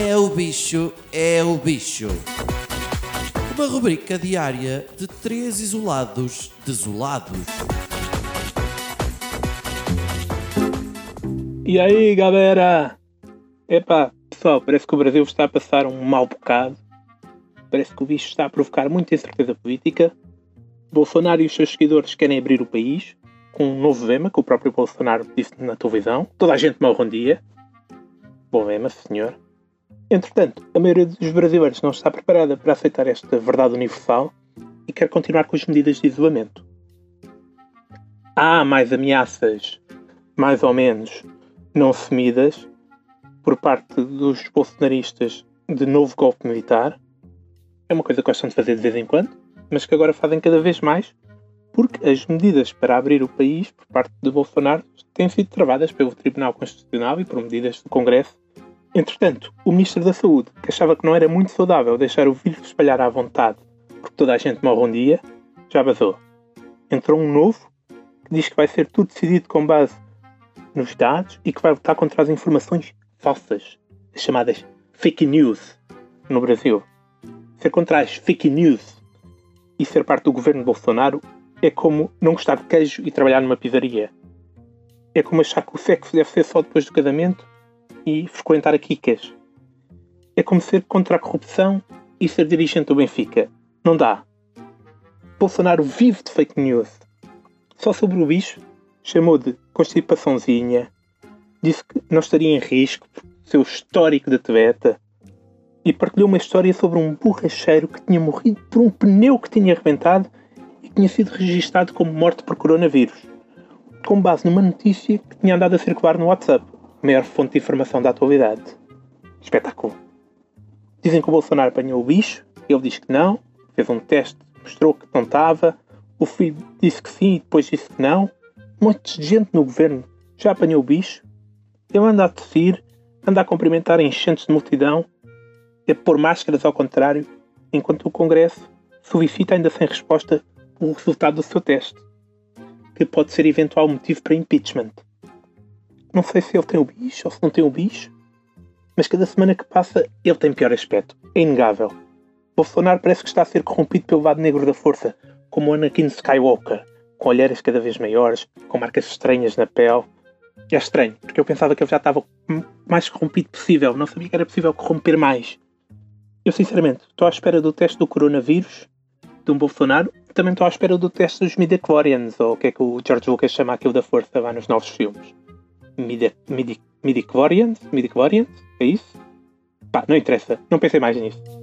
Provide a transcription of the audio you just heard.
É o bicho, é o bicho. Uma rubrica diária de três isolados desolados. E aí, galera? Epá, pessoal, parece que o Brasil está a passar um mau bocado. Parece que o bicho está a provocar muita incerteza política. Bolsonaro e os seus seguidores querem abrir o país com um novo lema que o próprio Bolsonaro disse na televisão. Toda a gente morre um dia. Bom lema, senhor. Entretanto, a maioria dos brasileiros não está preparada para aceitar esta verdade universal e quer continuar com as medidas de isolamento. Há mais ameaças, mais ou menos, não assumidas, por parte dos bolsonaristas de novo golpe militar. É uma coisa que gostam de fazer de vez em quando, mas que agora fazem cada vez mais, porque as medidas para abrir o país por parte de Bolsonaro têm sido travadas pelo Tribunal Constitucional e por medidas do Congresso Entretanto, o Ministro da Saúde, que achava que não era muito saudável deixar o vírus espalhar à vontade porque toda a gente morre um dia, já vazou. Entrou um novo que diz que vai ser tudo decidido com base nos dados e que vai lutar contra as informações falsas, as chamadas fake news no Brasil. Ser contra as fake news e ser parte do governo de Bolsonaro é como não gostar de queijo e trabalhar numa pizzaria. É como achar que o sexo deve ser só depois do casamento e frequentar a Kikas. É como ser contra a corrupção e ser dirigente do Benfica. Não dá. Bolsonaro vive de fake news. Só sobre o bicho, chamou de constipaçãozinha, disse que não estaria em risco por seu histórico de tebeta e partilhou uma história sobre um borracheiro que tinha morrido por um pneu que tinha arrebentado e tinha sido registado como morte por coronavírus, com base numa notícia que tinha andado a circular no WhatsApp maior fonte de informação da atualidade. Espetáculo. Dizem que o Bolsonaro apanhou o bicho, ele diz que não, fez um teste, mostrou que não estava, o filho disse que sim e depois disse que não. Um monte de gente no governo já apanhou o bicho. Ele anda a tossir, anda a cumprimentar enchentes de multidão, a pôr máscaras ao contrário, enquanto o Congresso solicita ainda sem resposta o resultado do seu teste, que pode ser eventual motivo para impeachment. Não sei se ele tem o bicho ou se não tem o bicho, mas cada semana que passa ele tem pior aspecto. É inegável. Bolsonaro parece que está a ser corrompido pelo lado negro da força, como Anakin Skywalker, com olheiras cada vez maiores, com marcas estranhas na pele. É estranho, porque eu pensava que ele já estava mais corrompido possível, não sabia que era possível corromper mais. Eu, sinceramente, estou à espera do teste do coronavírus, de um Bolsonaro, também estou à espera do teste dos midichlorians, ou o que é que o George Lucas chama aquilo da força lá nos novos filmes midichlorians, midichlorians, é isso? Pá, não interessa, não pensei mais nisso.